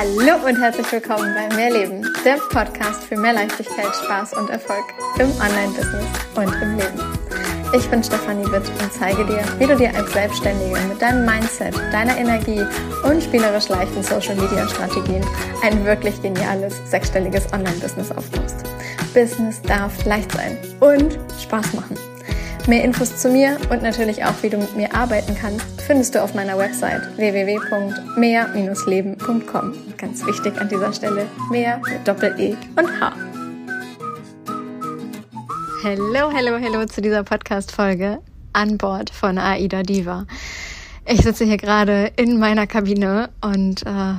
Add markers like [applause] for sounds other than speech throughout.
Hallo und herzlich willkommen bei Mehrleben, der Podcast für mehr Leichtigkeit, Spaß und Erfolg im Online-Business und im Leben. Ich bin Stefanie Witt und zeige dir, wie du dir als Selbstständige mit deinem Mindset, deiner Energie und spielerisch leichten Social-Media-Strategien ein wirklich geniales sechsstelliges Online-Business aufbaust. Business darf leicht sein und Spaß machen. Mehr Infos zu mir und natürlich auch, wie du mit mir arbeiten kannst, findest du auf meiner Website www.mehr-leben.com. Ganz wichtig an dieser Stelle, mehr mit Doppel-E und H. Hallo, hallo, hallo zu dieser Podcast-Folge an Bord von Aida Diva. Ich sitze hier gerade in meiner Kabine und äh,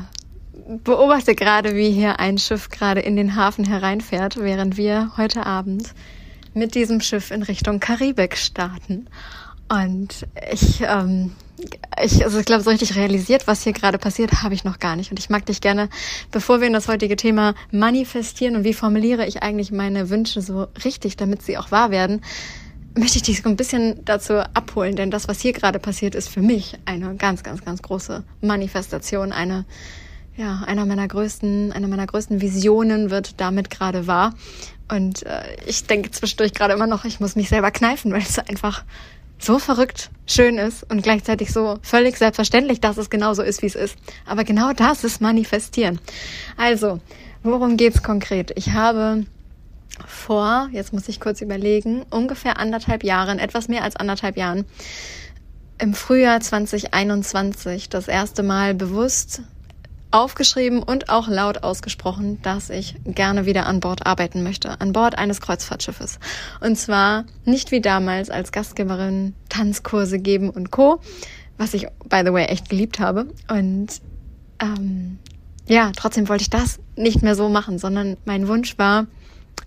beobachte gerade, wie hier ein Schiff gerade in den Hafen hereinfährt, während wir heute Abend mit diesem Schiff in Richtung Karibik starten. Und ich, ähm, ich, also ich glaube, so richtig realisiert, was hier gerade passiert, habe ich noch gar nicht. Und ich mag dich gerne, bevor wir in das heutige Thema manifestieren und wie formuliere ich eigentlich meine Wünsche so richtig, damit sie auch wahr werden, möchte ich dich so ein bisschen dazu abholen, denn das, was hier gerade passiert, ist für mich eine ganz, ganz, ganz große Manifestation, eine ja, einer meiner größten, einer meiner größten Visionen wird damit gerade wahr. Und äh, ich denke zwischendurch gerade immer noch, ich muss mich selber kneifen, weil es einfach so verrückt schön ist und gleichzeitig so völlig selbstverständlich, dass es genauso ist, wie es ist. Aber genau das ist manifestieren. Also, worum geht's konkret? Ich habe vor, jetzt muss ich kurz überlegen, ungefähr anderthalb Jahren, etwas mehr als anderthalb Jahren, im Frühjahr 2021 das erste Mal bewusst aufgeschrieben und auch laut ausgesprochen, dass ich gerne wieder an Bord arbeiten möchte, an Bord eines Kreuzfahrtschiffes. Und zwar nicht wie damals als Gastgeberin Tanzkurse geben und Co., was ich, by the way, echt geliebt habe. Und ähm, ja, trotzdem wollte ich das nicht mehr so machen, sondern mein Wunsch war,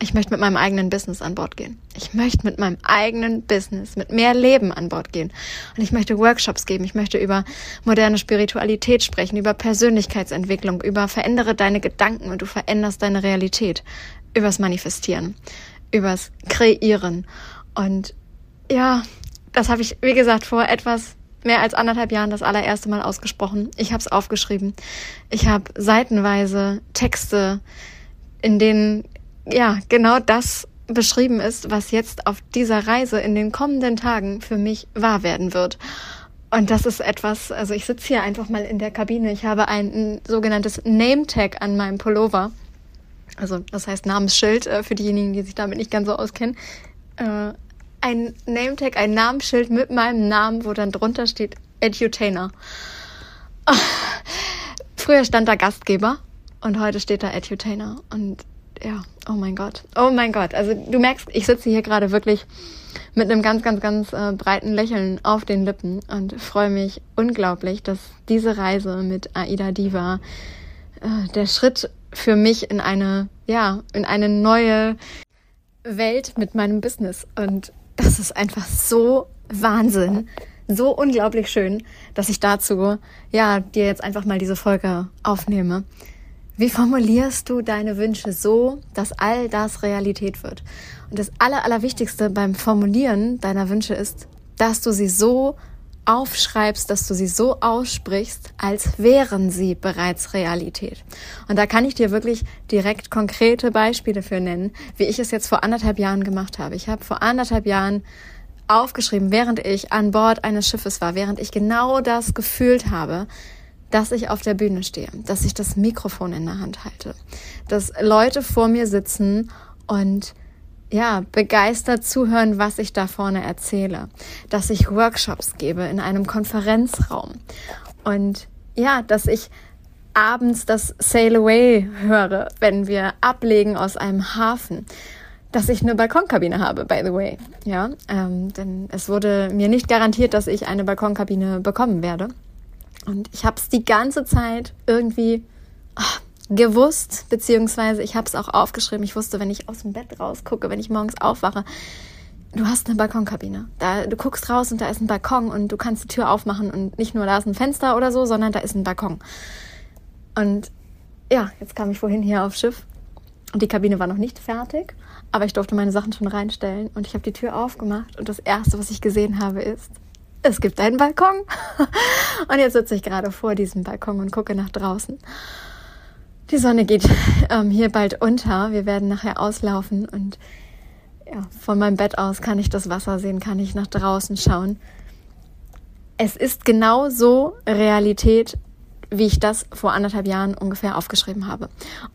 ich möchte mit meinem eigenen Business an Bord gehen. Ich möchte mit meinem eigenen Business, mit mehr Leben an Bord gehen. Und ich möchte Workshops geben. Ich möchte über moderne Spiritualität sprechen, über Persönlichkeitsentwicklung, über verändere deine Gedanken und du veränderst deine Realität. Übers Manifestieren, übers Kreieren. Und ja, das habe ich, wie gesagt, vor etwas mehr als anderthalb Jahren das allererste Mal ausgesprochen. Ich habe es aufgeschrieben. Ich habe seitenweise Texte, in denen ja, genau das beschrieben ist, was jetzt auf dieser Reise in den kommenden Tagen für mich wahr werden wird. Und das ist etwas, also ich sitze hier einfach mal in der Kabine. Ich habe ein, ein sogenanntes Name-Tag an meinem Pullover. Also das heißt Namensschild äh, für diejenigen, die sich damit nicht ganz so auskennen. Äh, ein Name-Tag, ein Namensschild mit meinem Namen, wo dann drunter steht Edutainer. [laughs] Früher stand da Gastgeber und heute steht da Edutainer. Und ja, oh mein Gott, oh mein Gott. Also du merkst, ich sitze hier gerade wirklich mit einem ganz, ganz, ganz äh, breiten Lächeln auf den Lippen und freue mich unglaublich, dass diese Reise mit Aida Diva äh, der Schritt für mich in eine, ja, in eine neue Welt mit meinem Business. Und das ist einfach so Wahnsinn, so unglaublich schön, dass ich dazu, ja, dir jetzt einfach mal diese Folge aufnehme. Wie formulierst du deine Wünsche so, dass all das Realität wird? Und das Aller, Allerwichtigste beim Formulieren deiner Wünsche ist, dass du sie so aufschreibst, dass du sie so aussprichst, als wären sie bereits Realität. Und da kann ich dir wirklich direkt konkrete Beispiele für nennen, wie ich es jetzt vor anderthalb Jahren gemacht habe. Ich habe vor anderthalb Jahren aufgeschrieben, während ich an Bord eines Schiffes war, während ich genau das gefühlt habe, dass ich auf der Bühne stehe, dass ich das Mikrofon in der Hand halte, dass Leute vor mir sitzen und ja, begeistert zuhören, was ich da vorne erzähle, dass ich Workshops gebe in einem Konferenzraum und ja, dass ich abends das Sail Away höre, wenn wir ablegen aus einem Hafen dass ich eine Balkonkabine habe, by the way. Ja, ähm, denn es wurde mir nicht garantiert, dass ich eine Balkonkabine bekommen werde. Und ich habe es die ganze Zeit irgendwie ach, gewusst, beziehungsweise ich habe es auch aufgeschrieben. Ich wusste, wenn ich aus dem Bett rausgucke, wenn ich morgens aufwache, du hast eine Balkonkabine. Da, du guckst raus und da ist ein Balkon und du kannst die Tür aufmachen und nicht nur da ist ein Fenster oder so, sondern da ist ein Balkon. Und ja, jetzt kam ich vorhin hier aufs Schiff und die Kabine war noch nicht fertig, aber ich durfte meine Sachen schon reinstellen und ich habe die Tür aufgemacht und das erste, was ich gesehen habe, ist es gibt einen Balkon. [laughs] Und jetzt sitze ich gerade vor diesem Balkon und gucke nach draußen. Die Sonne geht ähm, hier bald unter. Wir werden nachher auslaufen und ja, von meinem Bett aus kann ich das Wasser sehen, kann ich nach draußen schauen. Es ist genau so Realität, wie ich das vor anderthalb Jahren ungefähr aufgeschrieben habe.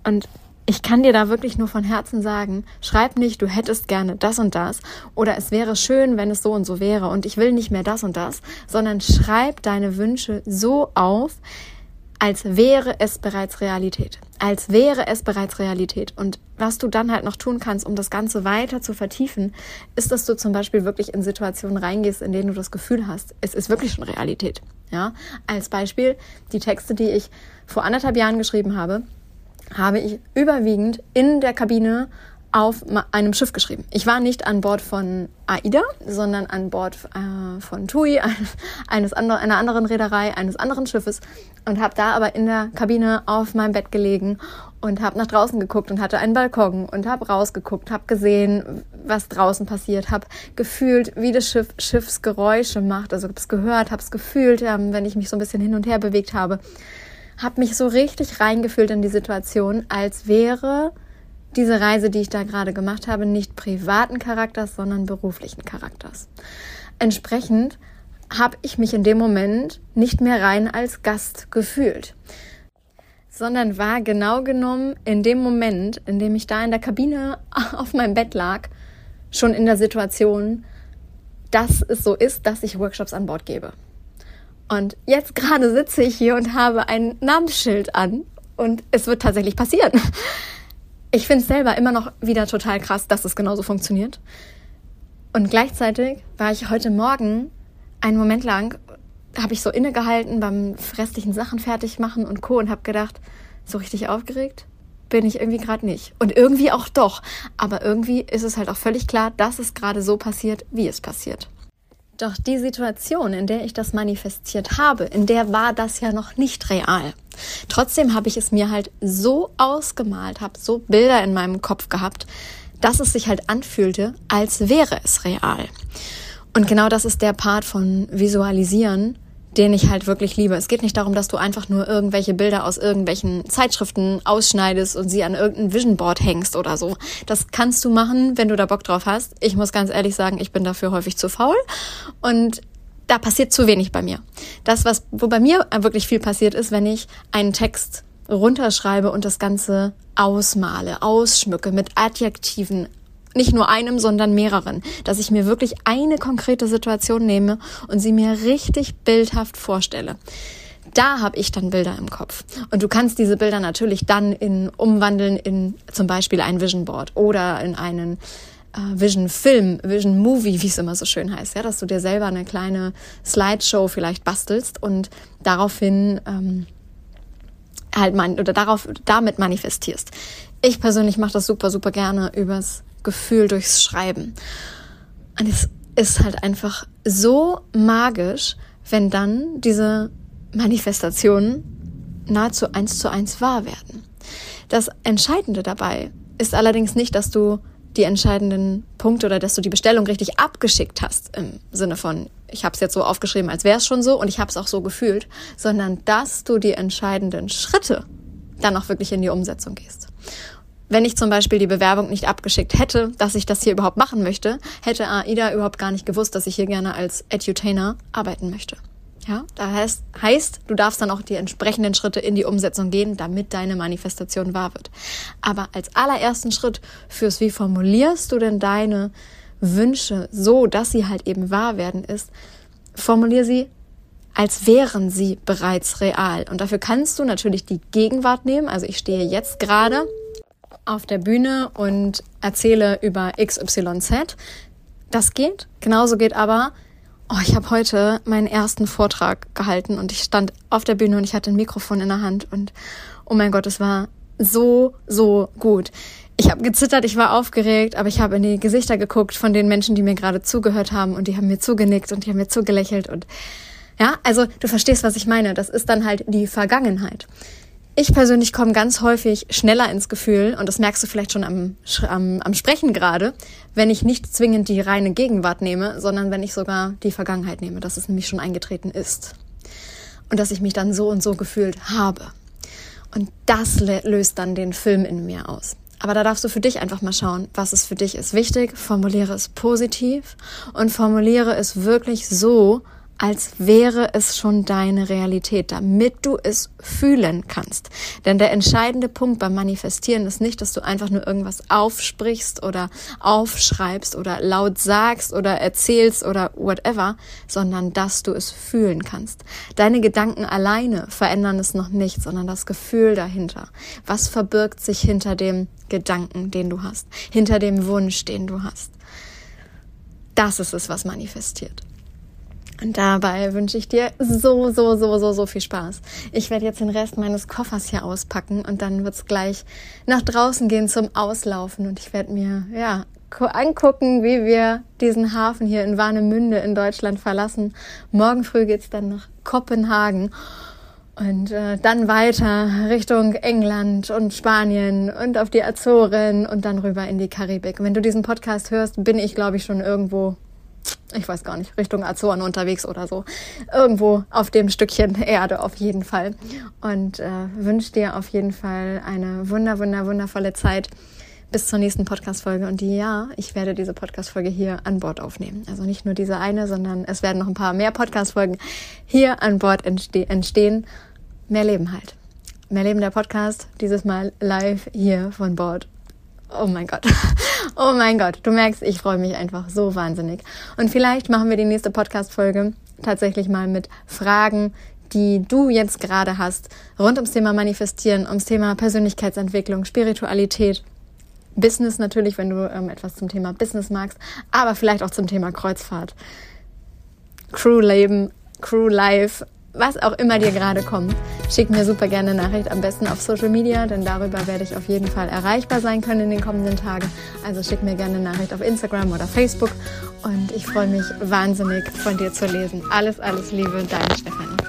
Und ich kann dir da wirklich nur von Herzen sagen, schreib nicht, du hättest gerne das und das oder es wäre schön, wenn es so und so wäre und ich will nicht mehr das und das, sondern schreib deine Wünsche so auf, als wäre es bereits Realität. Als wäre es bereits Realität. Und was du dann halt noch tun kannst, um das Ganze weiter zu vertiefen, ist, dass du zum Beispiel wirklich in Situationen reingehst, in denen du das Gefühl hast, es ist wirklich schon Realität. Ja, als Beispiel die Texte, die ich vor anderthalb Jahren geschrieben habe, habe ich überwiegend in der Kabine auf einem Schiff geschrieben. Ich war nicht an Bord von AIDA, sondern an Bord äh, von TUI, [laughs] eines andre, einer anderen Reederei, eines anderen Schiffes und habe da aber in der Kabine auf meinem Bett gelegen und habe nach draußen geguckt und hatte einen Balkon und habe rausgeguckt, habe gesehen, was draußen passiert, habe gefühlt, wie das Schiff Schiffsgeräusche macht, also habe es gehört, habe es gefühlt, ähm, wenn ich mich so ein bisschen hin und her bewegt habe habe mich so richtig reingefühlt in die Situation, als wäre diese Reise, die ich da gerade gemacht habe, nicht privaten Charakters, sondern beruflichen Charakters. Entsprechend habe ich mich in dem Moment nicht mehr rein als Gast gefühlt, sondern war genau genommen in dem Moment, in dem ich da in der Kabine [laughs] auf meinem Bett lag, schon in der Situation, dass es so ist, dass ich Workshops an Bord gebe. Und jetzt gerade sitze ich hier und habe ein Namensschild an und es wird tatsächlich passieren. [laughs] Ich finde es selber immer noch wieder total krass, dass es genauso funktioniert. Und gleichzeitig war ich heute Morgen einen Moment lang, habe ich so innegehalten beim restlichen Sachen fertig machen und Co. und habe gedacht, so richtig aufgeregt bin ich irgendwie gerade nicht. Und irgendwie auch doch. Aber irgendwie ist es halt auch völlig klar, dass es gerade so passiert, wie es passiert. Doch die Situation, in der ich das manifestiert habe, in der war das ja noch nicht real. Trotzdem habe ich es mir halt so ausgemalt, habe so Bilder in meinem Kopf gehabt, dass es sich halt anfühlte, als wäre es real. Und genau das ist der Part von Visualisieren, den ich halt wirklich liebe. Es geht nicht darum, dass du einfach nur irgendwelche Bilder aus irgendwelchen Zeitschriften ausschneidest und sie an irgendein Vision Board hängst oder so. Das kannst du machen, wenn du da Bock drauf hast. Ich muss ganz ehrlich sagen, ich bin dafür häufig zu faul und da passiert zu wenig bei mir. Das, was, wo bei mir wirklich viel passiert ist, wenn ich einen Text runterschreibe und das Ganze ausmale, ausschmücke mit Adjektiven, nicht nur einem, sondern mehreren, dass ich mir wirklich eine konkrete Situation nehme und sie mir richtig bildhaft vorstelle. Da habe ich dann Bilder im Kopf. Und du kannst diese Bilder natürlich dann in umwandeln in zum Beispiel ein Vision Board oder in einen äh, Vision Film, Vision Movie, wie es immer so schön heißt, ja, dass du dir selber eine kleine Slideshow vielleicht bastelst und daraufhin ähm, halt man oder darauf damit manifestierst. Ich persönlich mache das super super gerne übers Gefühl durchs Schreiben. Und es ist halt einfach so magisch, wenn dann diese Manifestationen nahezu eins zu eins wahr werden. Das Entscheidende dabei ist allerdings nicht, dass du die entscheidenden Punkte oder dass du die Bestellung richtig abgeschickt hast im Sinne von, ich habe es jetzt so aufgeschrieben, als wäre es schon so und ich habe es auch so gefühlt, sondern dass du die entscheidenden Schritte dann auch wirklich in die Umsetzung gehst wenn ich zum Beispiel die Bewerbung nicht abgeschickt hätte, dass ich das hier überhaupt machen möchte, hätte AIDA überhaupt gar nicht gewusst, dass ich hier gerne als Edutainer arbeiten möchte. Ja, da heißt, heißt, du darfst dann auch die entsprechenden Schritte in die Umsetzung gehen, damit deine Manifestation wahr wird. Aber als allerersten Schritt fürs, wie formulierst du denn deine Wünsche so, dass sie halt eben wahr werden, ist, formulier sie als wären sie bereits real. Und dafür kannst du natürlich die Gegenwart nehmen. Also ich stehe jetzt gerade auf der Bühne und erzähle über XYZ. Das geht. Genauso geht aber, oh, ich habe heute meinen ersten Vortrag gehalten und ich stand auf der Bühne und ich hatte ein Mikrofon in der Hand und oh mein Gott, es war so, so gut. Ich habe gezittert, ich war aufgeregt, aber ich habe in die Gesichter geguckt von den Menschen, die mir gerade zugehört haben und die haben mir zugenickt und die haben mir zugelächelt und ja, also du verstehst, was ich meine. Das ist dann halt die Vergangenheit. Ich persönlich komme ganz häufig schneller ins Gefühl, und das merkst du vielleicht schon am, am, am Sprechen gerade, wenn ich nicht zwingend die reine Gegenwart nehme, sondern wenn ich sogar die Vergangenheit nehme, dass es nämlich schon eingetreten ist. Und dass ich mich dann so und so gefühlt habe. Und das löst dann den Film in mir aus. Aber da darfst du für dich einfach mal schauen, was es für dich ist. Wichtig, formuliere es positiv und formuliere es wirklich so, als wäre es schon deine Realität, damit du es fühlen kannst. Denn der entscheidende Punkt beim Manifestieren ist nicht, dass du einfach nur irgendwas aufsprichst oder aufschreibst oder laut sagst oder erzählst oder whatever, sondern dass du es fühlen kannst. Deine Gedanken alleine verändern es noch nicht, sondern das Gefühl dahinter. Was verbirgt sich hinter dem Gedanken, den du hast, hinter dem Wunsch, den du hast? Das ist es, was manifestiert. Und dabei wünsche ich dir so, so, so, so, so viel Spaß. Ich werde jetzt den Rest meines Koffers hier auspacken und dann wird's gleich nach draußen gehen zum Auslaufen und ich werde mir, ja, angucken, wie wir diesen Hafen hier in Warnemünde in Deutschland verlassen. Morgen früh geht's dann nach Kopenhagen und äh, dann weiter Richtung England und Spanien und auf die Azoren und dann rüber in die Karibik. Wenn du diesen Podcast hörst, bin ich, glaube ich, schon irgendwo ich weiß gar nicht, Richtung Azoren unterwegs oder so. Irgendwo auf dem Stückchen Erde auf jeden Fall. Und äh, wünsche dir auf jeden Fall eine wunder, wunder, wundervolle Zeit bis zur nächsten Podcast-Folge. Und ja, ich werde diese Podcast-Folge hier an Bord aufnehmen. Also nicht nur diese eine, sondern es werden noch ein paar mehr Podcast-Folgen hier an Bord entste entstehen. Mehr Leben halt. Mehr Leben der Podcast, dieses Mal live hier von Bord Oh mein Gott. [laughs] Oh mein Gott. Du merkst, ich freue mich einfach so wahnsinnig. Und vielleicht machen wir die nächste Podcast-Folge tatsächlich mal mit Fragen, die du jetzt gerade hast, rund ums Thema Manifestieren, ums Thema Persönlichkeitsentwicklung, Spiritualität, Business natürlich, wenn du ähm, etwas zum Thema Business magst, aber vielleicht auch zum Thema Kreuzfahrt, Crew-Leben, Crew-Life, was auch immer dir gerade kommt, schick mir super gerne Nachricht, am besten auf Social Media, denn darüber werde ich auf jeden Fall erreichbar sein können in den kommenden Tagen. Also schick mir gerne Nachricht auf Instagram oder Facebook und ich freue mich wahnsinnig von dir zu lesen. Alles, alles Liebe, deine Stefan.